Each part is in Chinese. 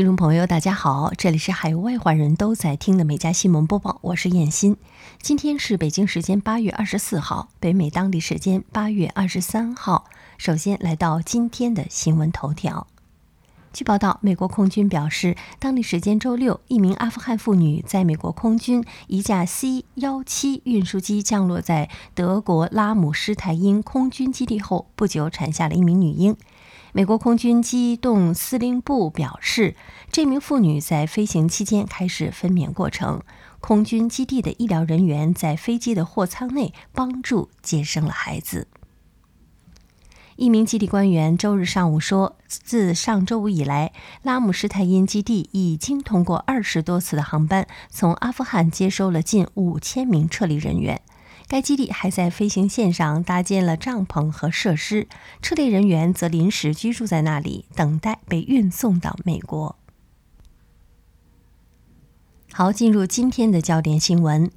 听众朋友，大家好，这里是海外华人都在听的《美家新闻播报》，我是燕欣。今天是北京时间八月二十四号，北美当地时间八月二十三号。首先来到今天的新闻头条。据报道，美国空军表示，当地时间周六，一名阿富汗妇女在美国空军一架 C 幺七运输机降落在德国拉姆施泰因空军基地后不久，产下了一名女婴。美国空军机动司令部表示，这名妇女在飞行期间开始分娩过程。空军基地的医疗人员在飞机的货舱内帮助接生了孩子。一名基地官员周日上午说，自上周五以来，拉姆施泰因基地已经通过二十多次的航班，从阿富汗接收了近五千名撤离人员。该基地还在飞行线上搭建了帐篷和设施，撤离人员则临时居住在那里，等待被运送到美国。好，进入今天的焦点新闻。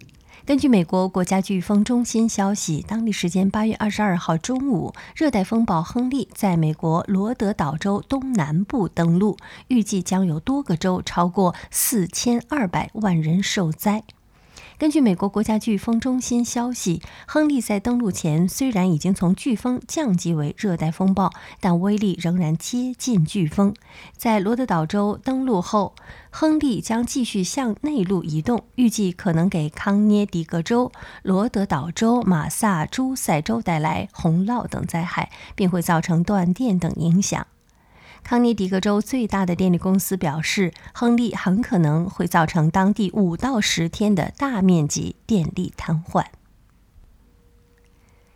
根据美国国家飓风中心消息，当地时间八月二十二号中午，热带风暴亨利在美国罗德岛州东南部登陆，预计将有多个州超过四千二百万人受灾。根据美国国家飓风中心消息，亨利在登陆前虽然已经从飓风降级为热带风暴，但威力仍然接近飓风。在罗德岛州登陆后，亨利将继续向内陆移动，预计可能给康涅狄格州、罗德岛州、马萨诸塞州带来洪涝等灾害，并会造成断电等影响。康涅狄格州最大的电力公司表示，亨利很可能会造成当地五到十天的大面积电力瘫痪。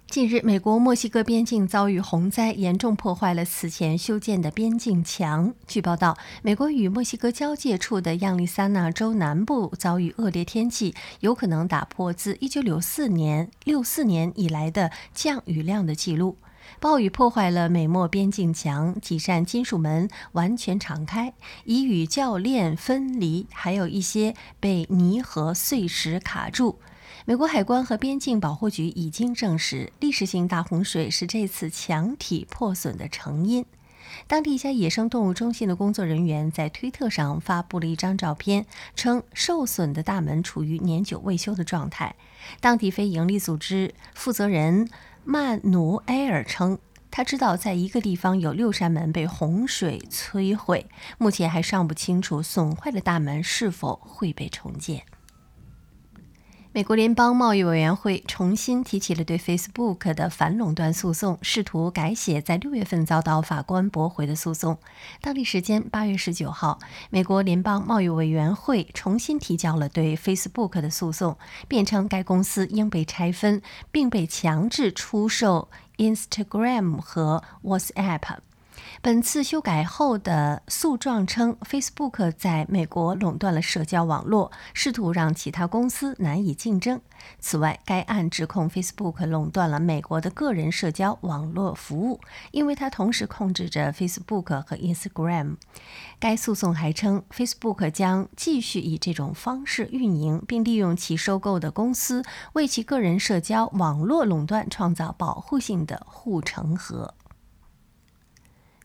近日，美国墨西哥边境遭遇洪灾，严重破坏了此前修建的边境墙。据报道，美国与墨西哥交界处的亚利桑那州南部遭遇恶劣天气，有可能打破自1964年64年以来的降雨量的记录。暴雨破坏了美墨边境墙，几扇金属门完全敞开，已与教练分离，还有一些被泥和碎石卡住。美国海关和边境保护局已经证实，历史性大洪水是这次墙体破损的成因。当地一家野生动物中心的工作人员在推特上发布了一张照片，称受损的大门处于年久未修的状态。当地非营利组织负责人。曼努埃尔称，他知道在一个地方有六扇门被洪水摧毁，目前还尚不清楚损坏的大门是否会被重建。美国联邦贸易委员会重新提起了对 Facebook 的反垄断诉讼，试图改写在六月份遭到法官驳回的诉讼。当地时间八月十九号，美国联邦贸易委员会重新提交了对 Facebook 的诉讼，辩称该公司应被拆分，并被强制出售 Instagram 和 WhatsApp。本次修改后的诉状称，Facebook 在美国垄断了社交网络，试图让其他公司难以竞争。此外，该案指控 Facebook 垄断了美国的个人社交网络服务，因为它同时控制着 Facebook 和 Instagram。该诉讼还称，Facebook 将继续以这种方式运营，并利用其收购的公司为其个人社交网络垄断创造保护性的护城河。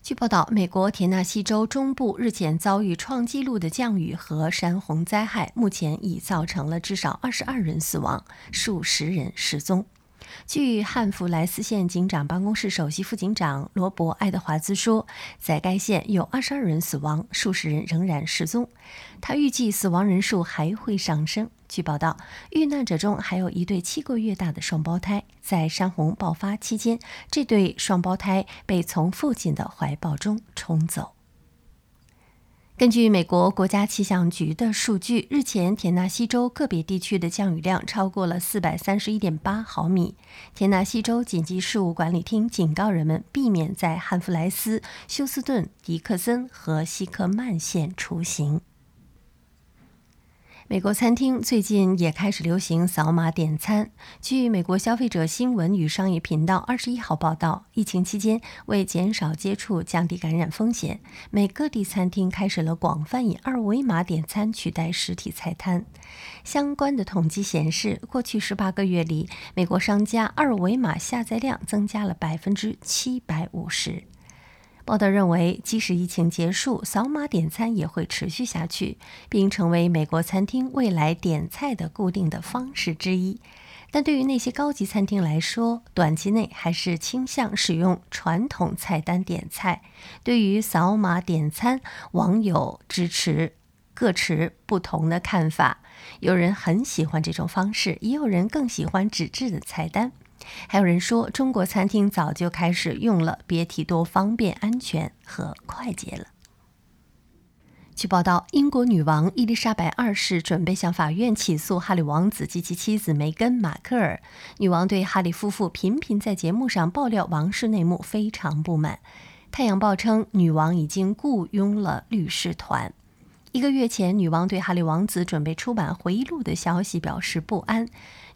据报道，美国田纳西州中部日前遭遇创纪录的降雨和山洪灾害，目前已造成了至少二十二人死亡，数十人失踪。据汉弗莱斯县警长办公室首席副警长罗伯·爱德华兹说，在该县有二十二人死亡，数十人仍然失踪。他预计死亡人数还会上升。据报道，遇难者中还有一对七个月大的双胞胎。在山洪爆发期间，这对双胞胎被从父亲的怀抱中冲走。根据美国国家气象局的数据，日前田纳西州个别地区的降雨量超过了四百三十一点八毫米。田纳西州紧急事务管理厅警告人们避免在汉弗莱斯、休斯顿、迪克森和西克曼县出行。美国餐厅最近也开始流行扫码点餐。据美国消费者新闻与商业频道二十一号报道，疫情期间为减少接触、降低感染风险，美各地餐厅开始了广泛以二维码点餐取代实体菜单。相关的统计显示，过去十八个月里，美国商家二维码下载量增加了百分之七百五十。报道认为，即使疫情结束，扫码点餐也会持续下去，并成为美国餐厅未来点菜的固定的方式之一。但对于那些高级餐厅来说，短期内还是倾向使用传统菜单点菜。对于扫码点餐，网友支持各持不同的看法。有人很喜欢这种方式，也有人更喜欢纸质的菜单。还有人说，中国餐厅早就开始用了，别提多方便、安全和快捷了。据报道，英国女王伊丽莎白二世准备向法院起诉哈里王子及其妻子梅根·马克尔。女王对哈里夫妇频频在节目上爆料王室内幕非常不满。《太阳报》称，女王已经雇佣了律师团。一个月前，女王对哈里王子准备出版回忆录的消息表示不安。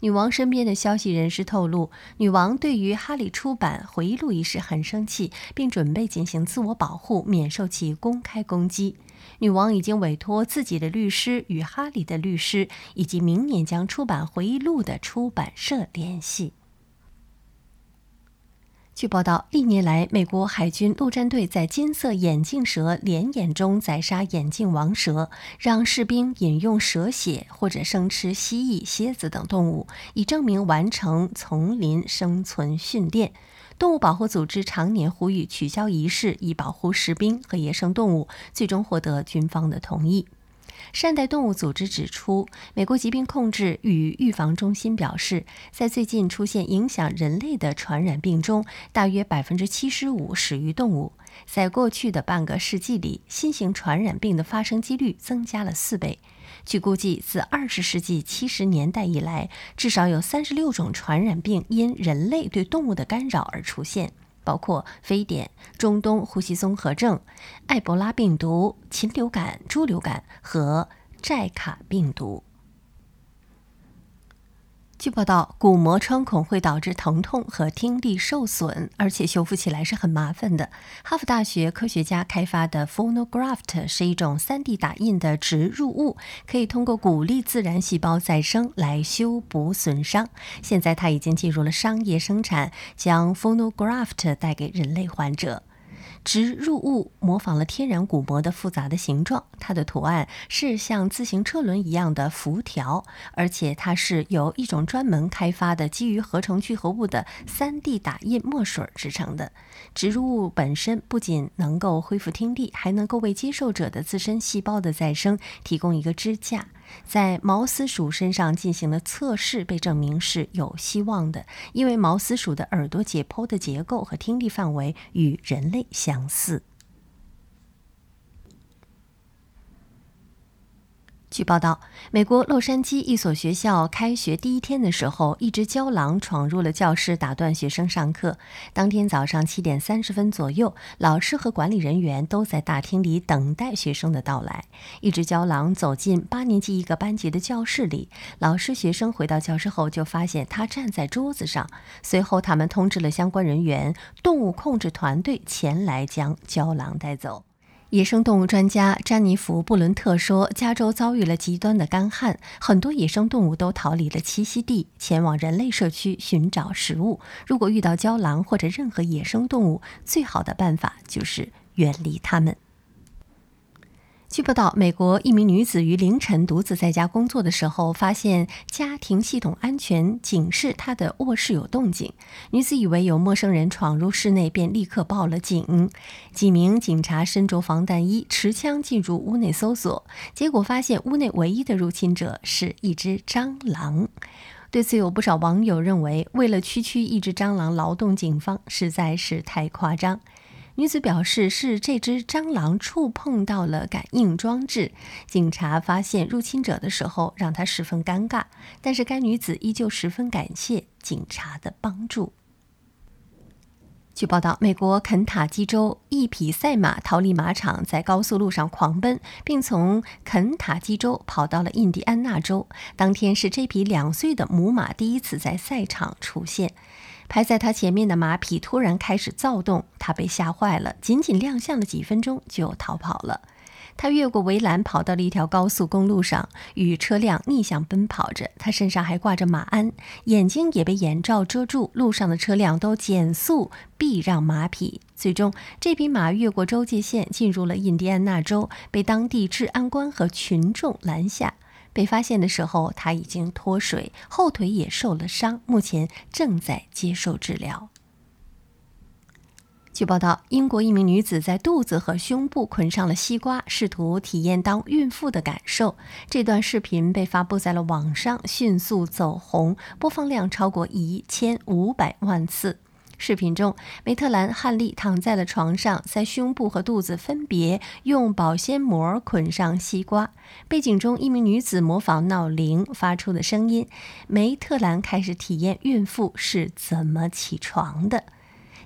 女王身边的消息人士透露，女王对于哈里出版回忆录一事很生气，并准备进行自我保护，免受其公开攻击。女王已经委托自己的律师与哈里的律师以及明年将出版回忆录的出版社联系。据报道，历年来，美国海军陆战队在金色眼镜蛇连演中宰杀眼镜王蛇，让士兵饮用蛇血或者生吃蜥蜴、蝎子等动物，以证明完成丛林生存训练。动物保护组织常年呼吁取消仪式，以保护士兵和野生动物，最终获得军方的同意。善待动物组织指出，美国疾病控制与预防中心表示，在最近出现影响人类的传染病中，大约百分之七十五始于动物。在过去的半个世纪里，新型传染病的发生几率增加了四倍。据估计，自二十世纪七十年代以来，至少有三十六种传染病因人类对动物的干扰而出现。包括非典、中东呼吸综合症、埃博拉病毒、禽流感、猪流感和寨卡病毒。据报道，鼓膜穿孔会导致疼痛和听力受损，而且修复起来是很麻烦的。哈佛大学科学家开发的 Phonograft 是一种 3D 打印的植入物，可以通过鼓励自然细胞再生来修补损伤。现在它已经进入了商业生产，将 Phonograft 带给人类患者。植入物模仿了天然鼓膜的复杂的形状，它的图案是像自行车轮一样的辐条，而且它是由一种专门开发的基于合成聚合物的 3D 打印墨水制成的。植入物本身不仅能够恢复听力，还能够为接受者的自身细胞的再生提供一个支架。在毛丝鼠身上进行了测试，被证明是有希望的，因为毛丝鼠的耳朵解剖的结构和听力范围与人类相似。据报道，美国洛杉矶一所学校开学第一天的时候，一只郊狼闯入了教室，打断学生上课。当天早上七点三十分左右，老师和管理人员都在大厅里等待学生的到来。一只郊狼走进八年级一个班级的教室里，老师、学生回到教室后就发现它站在桌子上。随后，他们通知了相关人员，动物控制团队前来将郊狼带走。野生动物专家詹妮弗·布伦特说：“加州遭遇了极端的干旱，很多野生动物都逃离了栖息地，前往人类社区寻找食物。如果遇到郊狼或者任何野生动物，最好的办法就是远离它们。”据报道，美国一名女子于凌晨独自在家工作的时候，发现家庭系统安全警示她的卧室有动静。女子以为有陌生人闯入室内，便立刻报了警。几名警察身着防弹衣、持枪进入屋内搜索，结果发现屋内唯一的入侵者是一只蟑螂。对此，有不少网友认为，为了区区一只蟑螂劳动警方，实在是太夸张。女子表示，是这只蟑螂触碰到了感应装置。警察发现入侵者的时候，让她十分尴尬。但是该女子依旧十分感谢警察的帮助。据报道，美国肯塔基州一匹赛马逃离马场，在高速路上狂奔，并从肯塔基州跑到了印第安纳州。当天是这匹两岁的母马第一次在赛场出现。排在他前面的马匹突然开始躁动，他被吓坏了，仅仅亮相了几分钟就逃跑了。他越过围栏，跑到了一条高速公路上，与车辆逆向奔跑着。他身上还挂着马鞍，眼睛也被眼罩遮住。路上的车辆都减速避让马匹。最终，这匹马越过州界线，进入了印第安纳州，被当地治安官和群众拦下。被发现的时候，他已经脱水，后腿也受了伤，目前正在接受治疗。据报道，英国一名女子在肚子和胸部捆上了西瓜，试图体验当孕妇的感受。这段视频被发布在了网上，迅速走红，播放量超过一千五百万次。视频中，梅特兰·汉利躺在了床上，在胸部和肚子分别用保鲜膜捆上西瓜。背景中，一名女子模仿闹铃发出的声音。梅特兰开始体验孕妇是怎么起床的。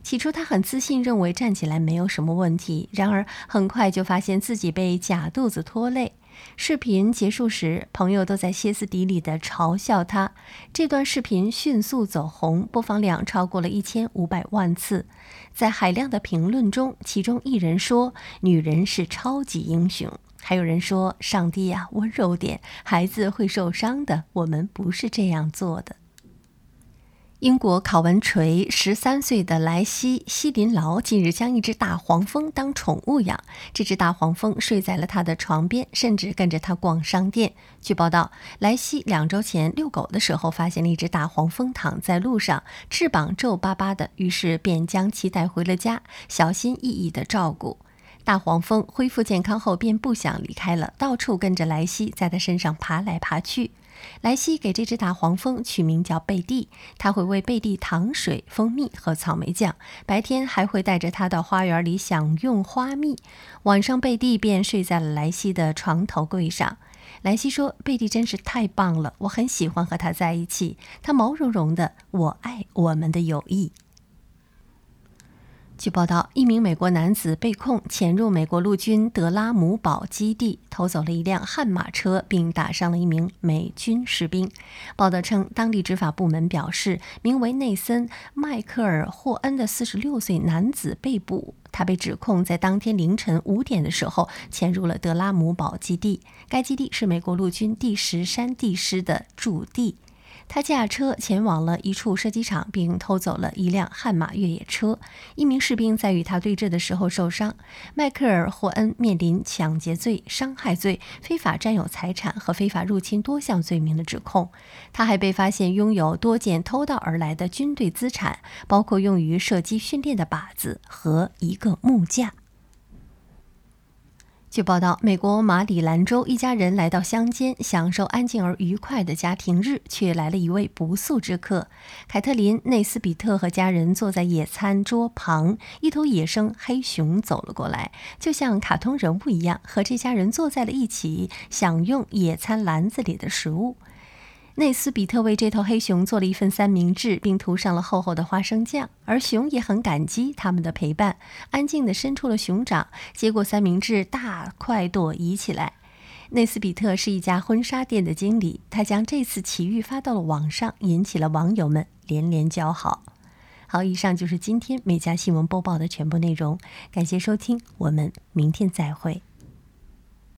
起初，她很自信，认为站起来没有什么问题。然而，很快就发现自己被假肚子拖累。视频结束时，朋友都在歇斯底里地嘲笑他。这段视频迅速走红，播放量超过了一千五百万次。在海量的评论中，其中一人说：“女人是超级英雄。”还有人说：“上帝呀，温柔点，孩子会受伤的。我们不是这样做的。”英国考文垂十三岁的莱西·西林劳近日将一只大黄蜂当宠物养。这只大黄蜂睡在了他的床边，甚至跟着他逛商店。据报道，莱西两周前遛狗的时候，发现了一只大黄蜂躺在路上，翅膀皱巴巴的，于是便将其带回了家，小心翼翼地照顾。大黄蜂恢复健康后，便不想离开了，到处跟着莱西，在他身上爬来爬去。莱西给这只大黄蜂取名叫贝蒂，它会喂贝蒂糖水、蜂蜜和草莓酱，白天还会带着它到花园里享用花蜜。晚上，贝蒂便睡在了莱西的床头柜上。莱西说：“贝蒂真是太棒了，我很喜欢和它在一起，它毛茸茸的，我爱我们的友谊。”据报道，一名美国男子被控潜入美国陆军德拉姆堡基地，偷走了一辆悍马车，并打伤了一名美军士兵。报道称，当地执法部门表示，名为内森·迈克尔·霍恩的46岁男子被捕。他被指控在当天凌晨五点的时候潜入了德拉姆堡基地，该基地是美国陆军第十山地师的驻地。他驾车前往了一处射击场，并偷走了一辆悍马越野车。一名士兵在与他对峙的时候受伤。迈克尔·霍恩面临抢劫罪、伤害罪、非法占有财产和非法入侵多项罪名的指控。他还被发现拥有多件偷盗而来的军队资产，包括用于射击训练的靶子和一个木架。据报道，美国马里兰州一家人来到乡间享受安静而愉快的家庭日，却来了一位不速之客。凯特琳·内斯比特和家人坐在野餐桌旁，一头野生黑熊走了过来，就像卡通人物一样，和这家人坐在了一起，享用野餐篮子里的食物。内斯比特为这头黑熊做了一份三明治，并涂上了厚厚的花生酱，而熊也很感激他们的陪伴，安静地伸出了熊掌，接过三明治，大快朵颐起来。内斯比特是一家婚纱店的经理，他将这次奇遇发到了网上，引起了网友们连连叫好。好，以上就是今天美家新闻播报的全部内容，感谢收听，我们明天再会。